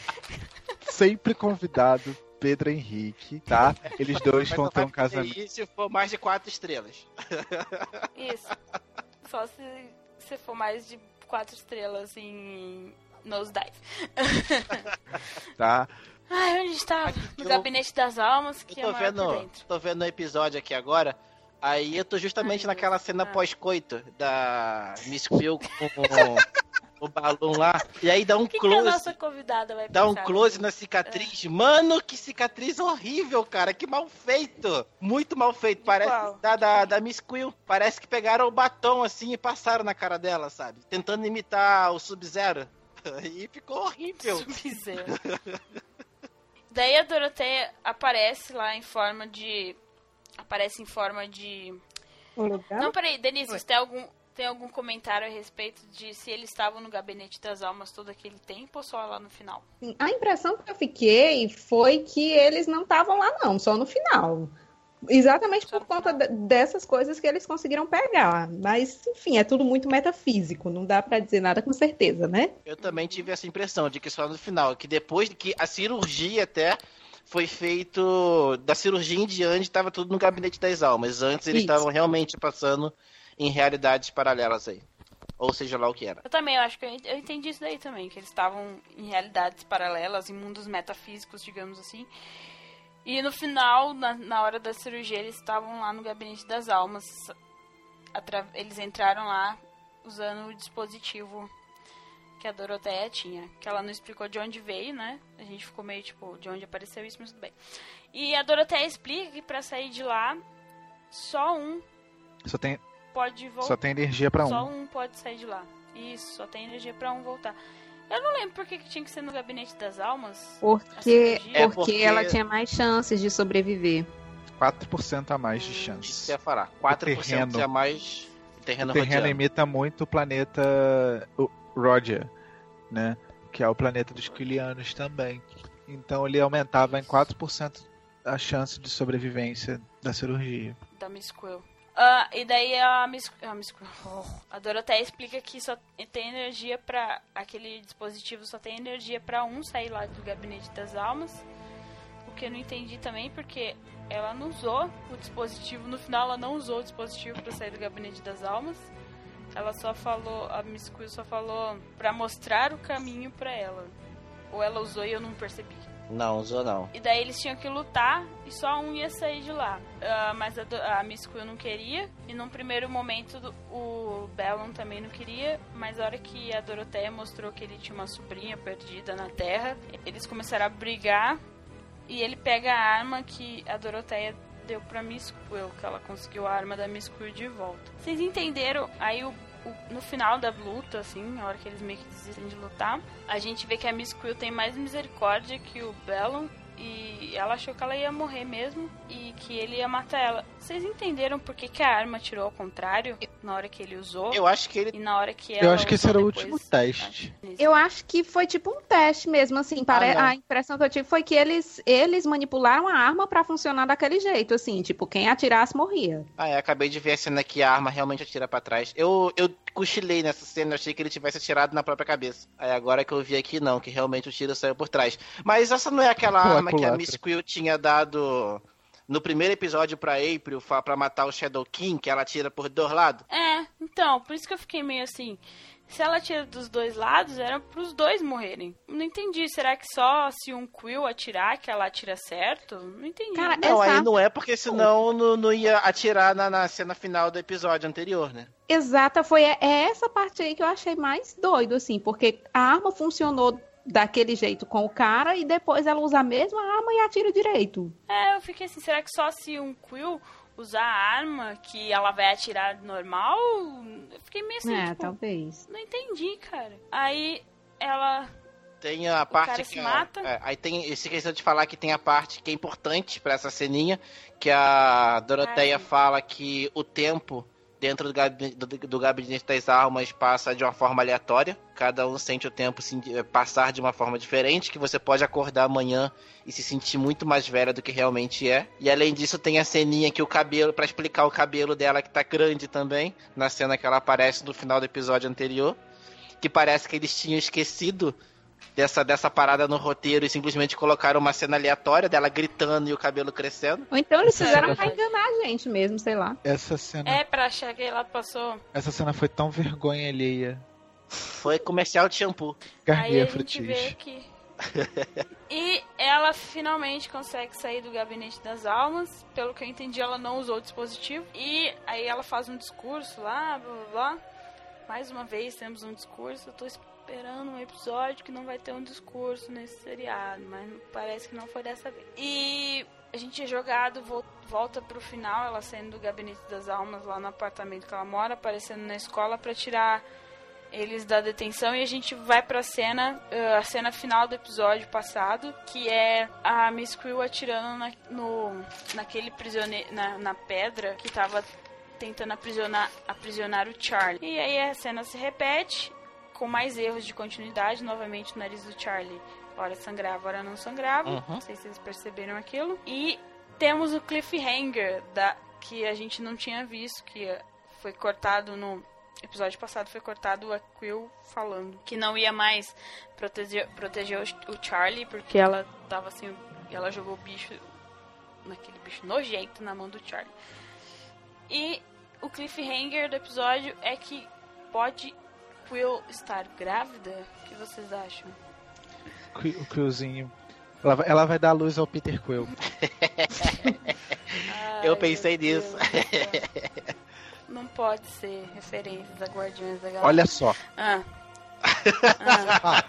sempre convidado Pedro Henrique, tá? Eles dois vão
só
ter um casamento.
isso se for mais de quatro estrelas. [laughs]
Isso. Só se você for mais de quatro estrelas em Nosedive. [laughs]
Tá?
Ai, onde está? No
eu-
Gabinete das Almas, que
Eu
é
tô
por
vendo,
dentro.
tô vendo o episódio aqui agora. Aí eu tô justamente
Ai,
naquela cena
Ah.
pós-coito da Miss Quill com [laughs] o balão lá. E aí dá um
que, que a
close.
nossa convidada vai
Dá um close
nisso?
na cicatriz. Mano, que cicatriz horrível, cara. Que mal feito. Muito mal feito. Parece
qual?
da, da, da Miss Quill. Parece que pegaram o batom assim e passaram na cara dela, sabe? Tentando imitar o Sub-Zero. [laughs] E ficou horrível.
Sub-Zero. Daí a Doroteia aparece lá em forma de. Aparece em forma de.
O lugar?
Não, peraí, Denise,
Oi.
você tem algum, tem algum comentário a respeito de se eles estavam no gabinete das almas todo aquele tempo ou só lá no final?
A impressão que eu fiquei foi que eles não estavam lá, não, só no final. Exatamente
Só
por conta de- dessas coisas que eles conseguiram pegar. Mas, enfim, é tudo muito metafísico, não dá pra dizer nada com certeza, né?
Eu também tive essa impressão de que só no final, que depois de que a cirurgia até foi feito da cirurgia em diante, estava tudo no gabinete das almas. Antes eles estavam realmente passando em realidades paralelas aí. Ou seja lá o que era.
Eu também, eu acho que eu ent- eu entendi isso daí também, que eles estavam em realidades paralelas, em mundos metafísicos, digamos assim. E no final, na, na hora da cirurgia, eles estavam lá no gabinete das almas. Atra- Eles entraram lá usando o dispositivo que a Doroteia tinha. Que ela não explicou de onde veio, né? A gente ficou meio tipo, de onde apareceu isso, mas tudo bem. E a Doroteia explica que pra sair de lá, só um
Só tem,
pode voltar.
só tem energia pra
Só
um.
um pode sair de lá. Isso, só tem energia pra um voltar. Eu não lembro por que, tinha que ser no gabinete das almas.
Porque,
É
porque
porque-
ela tinha mais chances de sobreviver.
4% a mais de
Isso
chance.
que eu ia falar. 4%
terreno.
a mais terreno,
O terreno
rodeando.
imita muito o planeta Roger, né? Que é o planeta dos Quilianos também. Então ele aumentava em 4% a chance de sobrevivência da cirurgia.
Da Miss Quill. Ah, e daí a Miss, a Miss oh, a Dorothea explica que só tem energia pra. aquele dispositivo só tem energia pra um sair lá do gabinete das almas. O que eu não entendi também, porque ela não usou o dispositivo, no final ela não usou o dispositivo pra sair do gabinete das almas. Ela só falou, a Miss Quill só falou pra mostrar o caminho pra ela. Ou ela usou e eu não percebi.
Não, usou não.
E daí eles tinham que lutar e só um ia sair de lá. Ah, mas a, a Miss Quill não queria. E num primeiro momento o Bellon também não queria. Mas a hora que a Doroteia mostrou que ele tinha uma sobrinha perdida na Terra, eles começaram a brigar. E ele pega a arma que a Doroteia deu pra Miss Quill, que ela conseguiu a arma da Miss Quill de volta. Vocês entenderam? Aí o- no final da luta, assim, na hora que eles meio que desistem de lutar, a gente vê que a Miss Quill tem mais misericórdia que o Bellon e ela achou que ela ia morrer mesmo e que ele ia matar ela. Vocês entenderam por que, que a arma tirou ao contrário na hora que ele usou?
Eu acho que ele.
E na hora que ela
Eu acho que esse era o último teste.
Eu acho que foi tipo um teste mesmo, assim. Pare...
Ah,
a impressão que eu tive foi que eles, eles manipularam a arma pra funcionar daquele jeito, assim. Tipo, quem atirasse morria.
Ah, é, acabei de ver a cena que a arma realmente atira pra trás. Eu, eu cochilei nessa cena, eu achei que ele tivesse atirado na própria cabeça. Aí agora que eu vi aqui, não, que realmente o tiro saiu por trás. Mas essa não é aquela
Pula,
arma que a. Miss Quill tinha dado no primeiro episódio pra April pra matar o Shadow King, que ela atira por dois lados?
É, então, por isso que eu fiquei meio assim. Se ela tira dos dois lados, era pros dois morrerem. Não entendi. Será que só se um Quill atirar que ela atira certo? Não entendi.
Cara,
Não, aí não é porque senão não, não ia atirar na, na cena final do episódio anterior, né?
Exata, foi é essa parte aí que eu achei mais doido, assim, porque a arma funcionou daquele jeito com o cara e depois ela usa a mesma arma e atira direito.
É, eu fiquei assim, será que só se um Quill usar a arma que ela vai atirar normal? Eu fiquei meio assim,
é,
tipo,
talvez.
não entendi, cara. Aí ela
Tem a parte
cara
que
se
a-
mata.
é, aí tem esse questão de falar que tem a parte que é importante pra essa ceninha, que a Doroteia fala que o tempo dentro do gabinete, do, do gabinete das armas passa de uma forma aleatória. Cada um sente o tempo se- eh, passar de uma forma diferente, que você pode acordar amanhã e se sentir muito mais velha do que realmente é. E além disso, tem a ceninha que o cabelo, pra explicar o cabelo dela que tá grande também, na cena que ela aparece no final do episódio anterior, que parece que eles tinham esquecido dessa, dessa parada no roteiro e simplesmente colocaram uma cena aleatória dela gritando e o cabelo crescendo.
Ou então eles fizeram
é
pra enganar a gente mesmo, sei lá.
Essa cena,
é pra achar que ela passou.
essa cena foi tão vergonha alheia.
Foi comercial de shampoo.
Vê
Frutis.
que. e ela finalmente consegue sair do gabinete das almas. Pelo que eu entendi, ela não usou o dispositivo. E aí ela faz um discurso lá, blá blá blá. Mais uma vez temos um discurso. Eu tô esperando um episódio que não vai ter um discurso nesse seriado, mas parece que não foi dessa vez. E a gente é jogado, vo- volta pro final, ela saindo do gabinete das almas lá no apartamento que ela mora, aparecendo na escola pra tirar eles da detenção e a gente vai pra cena, a cena final do episódio passado, que é a Miss Quill atirando na, no, naquele prisioneiro, na, na pedra que tava tentando aprisionar, aprisionar o Charlie. E aí a cena se repete, com mais erros de continuidade, novamente o nariz do Charlie. Hora sangrava, hora não sangrava.
Uhum.
Não sei se vocês perceberam aquilo. E temos o cliffhanger da, que a gente não tinha visto, que foi cortado no episódio passado, foi cortado a Quill falando que não ia mais proteger, proteger o, o Charlie, porque ela tava assim, ela jogou o bicho, naquele bicho nojento na mão do Charlie. E o cliffhanger do episódio é que pode Quill estar grávida? O que vocês acham?
O Quillzinho. Ela vai, ela vai dar luz ao Peter Quill. [laughs]
Ai,
Eu pensei nisso.
Não pode ser referências a Guardiões da Galáxia.
Olha só.
Ah. Ah.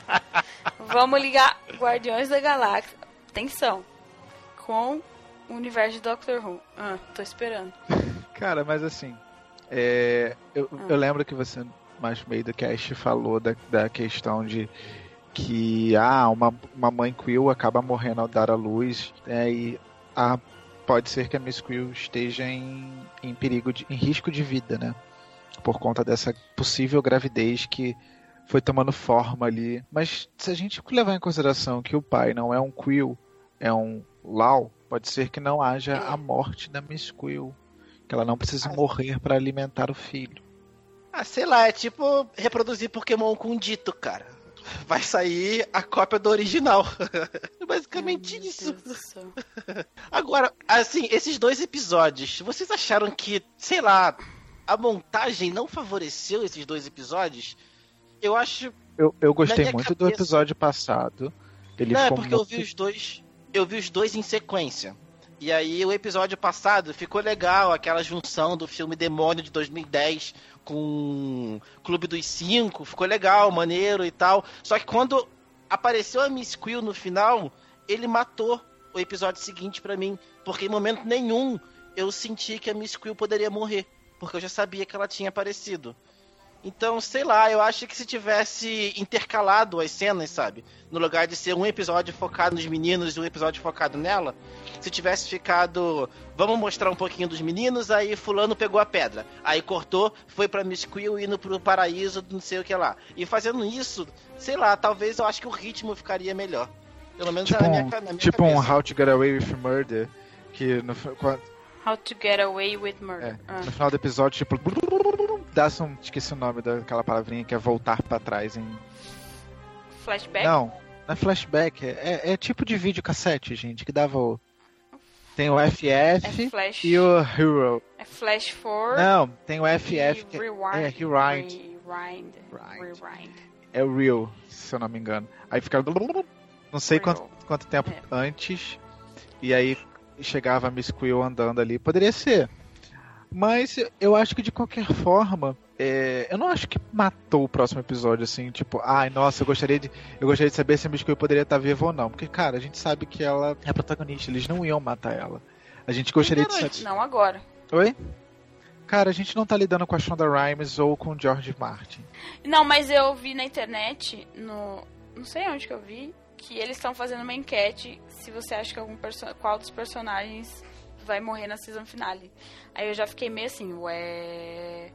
Vamos ligar Guardiões da Galáxia. Atenção. Com o universo de Doctor Who. Ah, tô esperando. [laughs]
Cara, mas assim. é, eu,
Ah.
eu lembro que você, mais meio do cast, falou da, da questão de que ah, uma, uma mãe Quill acaba morrendo ao dar à luz. né, e ah, pode ser que a Miss Quill esteja em, em perigo, de, em risco de vida, né? Por conta dessa possível gravidez que foi tomando forma ali. Mas se a gente levar em consideração que o pai não é um Quill, é um Lau, pode ser que não haja a morte da Miss Quill. Que ela não precisa morrer para alimentar o filho.
Ah, sei lá, é tipo reproduzir Pokémon com dito, cara. Vai sair a cópia do original. [laughs] É Basicamente
Ai,
isso.
Do. [laughs]
Agora, assim, esses dois episódios, vocês acharam que, sei lá, a montagem não favoreceu esses dois episódios? Eu acho.
Eu, eu gostei muito do
cabeça-
episódio passado. Ele
não, é porque eu
muito...
vi os dois. Eu vi os dois em sequência. E aí o episódio passado ficou legal, aquela junção do filme Demônio de 2010 com Clube dos Cinco, ficou legal, maneiro e tal. Só que quando apareceu a Miss Quill no final, ele matou o episódio seguinte pra mim, porque em momento nenhum eu senti que a Miss Quill poderia morrer, porque eu já sabia que ela tinha aparecido. Então, sei lá, eu acho que se tivesse intercalado as cenas, sabe? No lugar de ser um episódio focado nos meninos e um episódio focado nela, se tivesse ficado, vamos mostrar um pouquinho dos meninos, aí fulano pegou a pedra, aí cortou, foi pra Miss Quill indo pro paraíso, não sei o que lá. E fazendo isso, sei lá, talvez eu acho que o ritmo ficaria melhor. Pelo menos
Tipo,
na minha, na minha
tipo
cabeça.
um How to Get Away with Murder, que no,
How to Get Away with
é,
Murder. Ah.
no final do episódio, tipo, dá um, esqueci o nome daquela palavrinha que é voltar pra trás em
Flashback?
Não, não é flashback, é, é tipo de videocassete, gente, que dava o. Tem o FF
É flash.
e o Hero.
É flash forward.
Não, tem o FF que
rewind.
é Rewind.
Rewind.
Rewind.
Rewind.
é o Real, se eu não me engano. Aí ficava. Não sei
Real.
quanto, quanto tempo
É.
antes. E aí chegava a Miss Quill andando ali. Poderia ser. Mas eu acho que de qualquer forma. é, eu não acho que matou o próximo episódio, assim, tipo, ai, nossa, eu gostaria de. Eu gostaria de saber se a Miss Quill poderia estar viva ou não. Porque, cara, a gente sabe que ela é a protagonista, eles não iam matar ela. A gente gostaria de saber.
Não agora.
Oi? Cara, a gente não tá lidando com a Shonda Rhimes ou com o George Martin.
Não, mas eu vi na internet, no. Não sei onde que eu vi, que eles estão fazendo uma enquete se você acha que algum qual dos personagens vai morrer na season finale. Aí eu já fiquei meio assim, ué.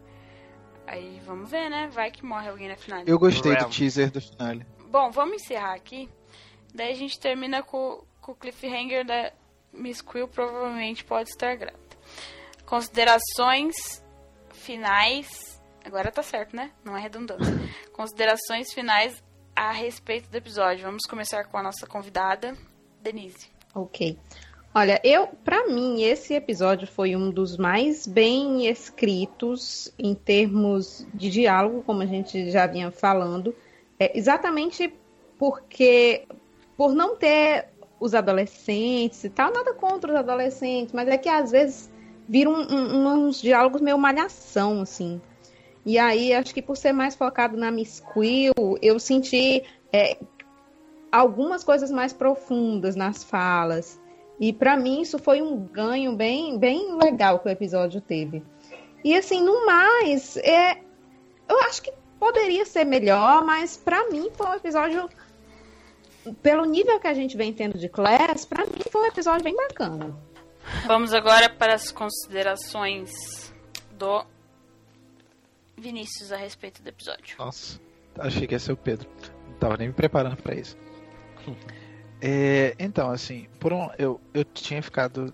Aí vamos ver, né? Vai que morre alguém na finale.
Eu gostei do teaser do finale.
Bom, vamos encerrar aqui. Daí a gente termina com, com o cliffhanger da Miss Quill provavelmente pode estar grávida. Considerações finais. Agora tá certo, né? Não é redundância. [laughs] Considerações finais a respeito do episódio. Vamos começar com a nossa convidada, Denise.
Ok. Olha, eu, para mim, esse episódio foi um dos mais bem escritos em termos de diálogo, como a gente já vinha falando, é, exatamente porque por não ter os adolescentes e tal, nada contra os adolescentes, mas é que às vezes viram um, um- uns diálogos meio malhação, assim. E aí, acho que por ser mais focado na Miss Quill, eu senti é, algumas coisas mais profundas nas falas. E pra mim isso foi um ganho bem, bem legal que o episódio teve. E assim, no mais, é, eu acho que poderia ser melhor, mas pra mim foi um episódio pelo nível que a gente vem tendo de Class, pra mim foi um episódio bem bacana.
Vamos agora para as considerações do Vinícius a respeito do episódio.
Nossa, achei que ia ser o Pedro. Não tava nem me preparando pra isso. [laughs] É, então, assim, por um, eu, eu tinha ficado.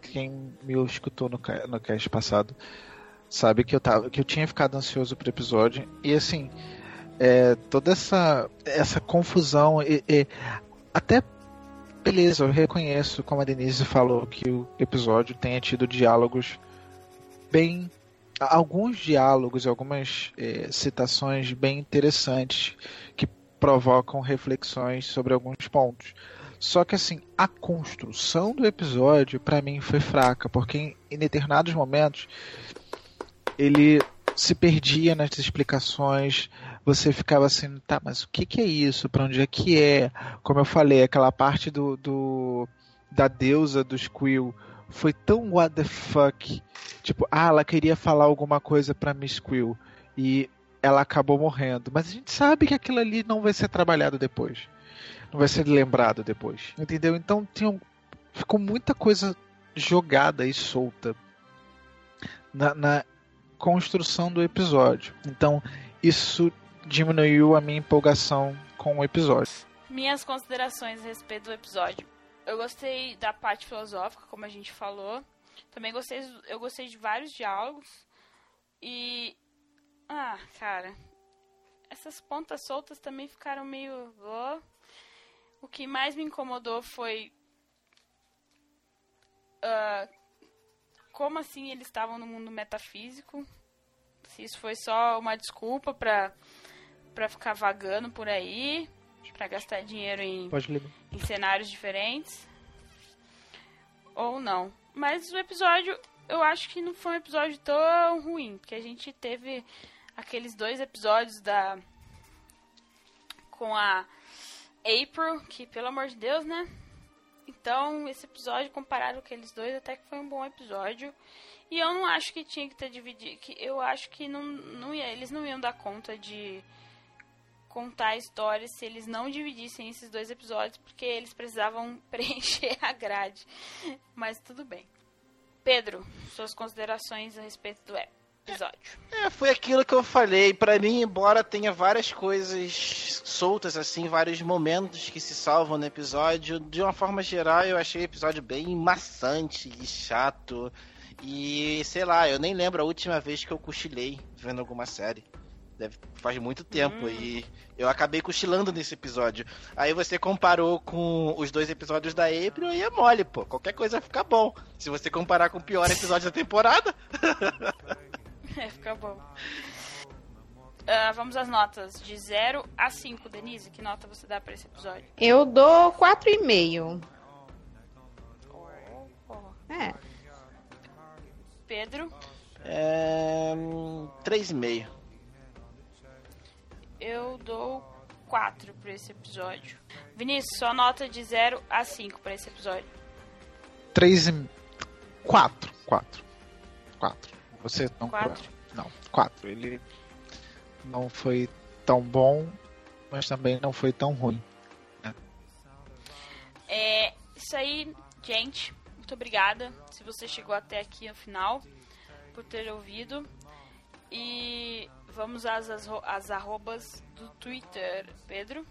Quem me escutou no, no cast passado sabe que eu, tava, que eu tinha ficado ansioso pro episódio. E assim, é, toda essa, essa confusão. E, e- até. Beleza, eu reconheço, como a Denise falou, que o episódio tenha tido diálogos bem alguns diálogos algumas eh, citações bem interessantes que provocam reflexões sobre alguns pontos. Só que assim, a construção do episódio para mim foi fraca, porque em, em determinados momentos ele se perdia nas explicações, você ficava assim, tá, mas o que, que é isso? Para onde é que é? Como eu falei, aquela parte do, do da deusa dos Quill foi tão what the fuck Tipo, ah, ela queria falar alguma coisa pra Miss Quill e ela acabou morrendo. Mas a gente sabe que aquilo ali não vai ser trabalhado depois. Não vai ser lembrado depois. Entendeu? Então tinha, ficou muita coisa jogada e solta na, na construção do episódio. Então isso diminuiu a minha empolgação com o episódio.
Minhas considerações a respeito do episódio. Eu gostei da parte filosófica, como a gente falou. Também gostei, eu gostei de vários diálogos. E. Ah, cara. Essas pontas soltas também ficaram meio. O que mais me incomodou foi. ah, como assim eles estavam no mundo metafísico? Se isso foi só uma desculpa pra, pra ficar vagando por aí, pra gastar dinheiro em em cenários diferentes. Ou não. Mas o episódio, eu acho que não foi um episódio tão ruim. Porque a gente teve aqueles dois episódios da. Com a April, que pelo amor de Deus, né? Então, esse episódio, comparado com aqueles dois, até que foi um bom episódio. E eu não acho que tinha que ter dividido. Que eu acho que não, não ia, eles não iam dar conta de contar a história se eles não dividissem esses dois episódios, porque eles precisavam [laughs] preencher a grade. Mas tudo bem. Pedro, suas considerações a respeito do episódio.
É, foi aquilo que eu falei. Para mim, embora tenha várias coisas soltas, assim, vários momentos que se salvam no episódio, de uma forma geral, eu achei o episódio bem maçante e chato. E sei lá, eu nem lembro a última vez que eu cochilei vendo alguma série. Deve, faz muito tempo hum. e eu acabei cochilando nesse episódio. Aí você comparou com os dois episódios da April e é mole, pô. Qualquer coisa fica bom. Se você comparar com o pior episódio da temporada. [laughs]
é, fica bom. Uh, vamos às notas. De 0 a 5, Denise, que nota você dá pra esse episódio?
Eu dou 4,5. Oh, oh. É.
Pedro?
É. 3,5
eu dou 4 para esse episódio. Vinícius, sua nota de 0 a 5 para esse episódio.
3 e... 4. 4. 4. Você não
4?
Não, 4. Ele não foi tão bom, mas também não foi tão ruim. Né?
É, isso aí, gente. Muito obrigada se você chegou até aqui no final por ter ouvido. E vamos às, às, às arrobas do Twitter, Pedro.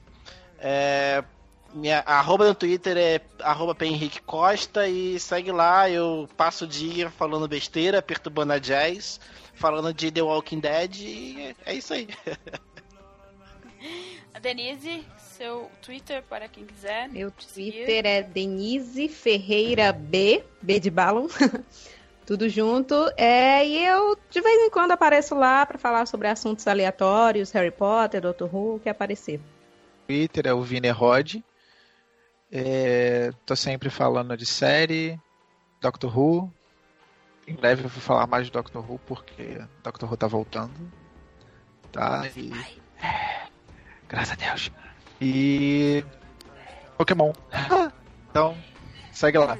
É, minha arroba no Twitter é arroba Henrique Costa e segue lá, eu passo o dia falando besteira, perturbando a jazz, falando de The Walking Dead e é isso aí. [laughs]
A Denise, seu Twitter para quem quiser.
Meu Twitter seguir. é Denise Ferreira B, B de balão. [laughs] tudo junto. É, e eu de vez em quando apareço lá para falar sobre assuntos aleatórios, Harry Potter, Doctor Who, que aparecer.
Twitter é o Vinerod. É, tô sempre falando de série, Doctor Who. Em breve eu vou falar mais de Doctor Who porque Doctor Who tá voltando. Tá? E... É, graças a Deus. E Pokémon. [laughs] então, segue lá.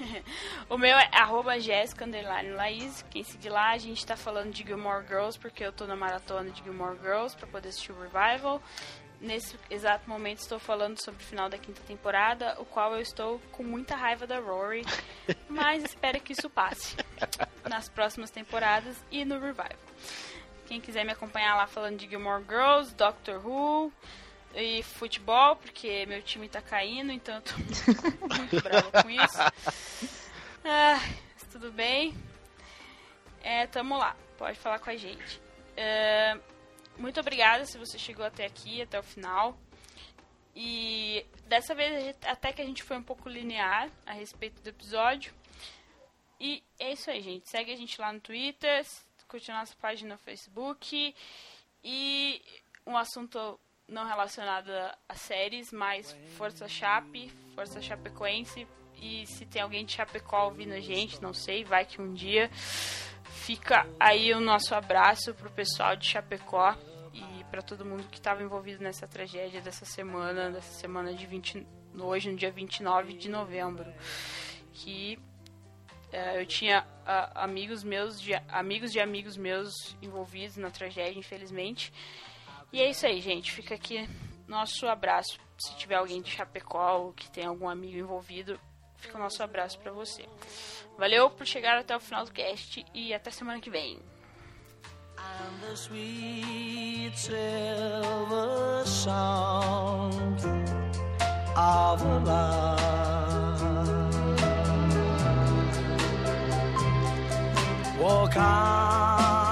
[laughs]
o meu é arroba Jéssica Laís. Quem seguir lá, a gente tá falando de Gilmore Girls, porque eu tô na maratona de Gilmore Girls pra poder assistir o Revival. Nesse exato momento estou falando sobre o final da quinta temporada, o qual eu estou com muita raiva da Rory, [laughs] mas espero que isso passe nas próximas temporadas e no Revival. Quem quiser me acompanhar lá falando de Gilmore Girls, Doctor Who, e futebol, porque meu time tá caindo, então eu tô [laughs] muito brava com isso. Ah, tudo bem. É, tamo lá, pode falar com a gente. É, muito obrigada se você chegou até aqui, até o final. E dessa vez até que a gente foi um pouco linear a respeito do episódio. E é isso aí, gente. Segue a gente lá no Twitter, curte a nossa página no Facebook. E um assunto não relacionada a séries, mas Força Chape, Força Chapecoense. E se tem alguém de Chapecó ouvindo a gente, não sei, vai que um dia. Fica aí o nosso abraço pro pessoal de Chapecó e para todo mundo que estava envolvido nessa tragédia dessa semana, dessa semana de 20, hoje, no dia 29 de novembro. Que uh, eu tinha uh, amigos meus, de, amigos de amigos meus envolvidos na tragédia, infelizmente. E é isso aí, gente. Fica aqui nosso abraço. Se tiver alguém de Chapecó ou que tem algum amigo envolvido, fica o nosso abraço para você. Valeu por chegar até o final do cast e até semana que vem. Walk on.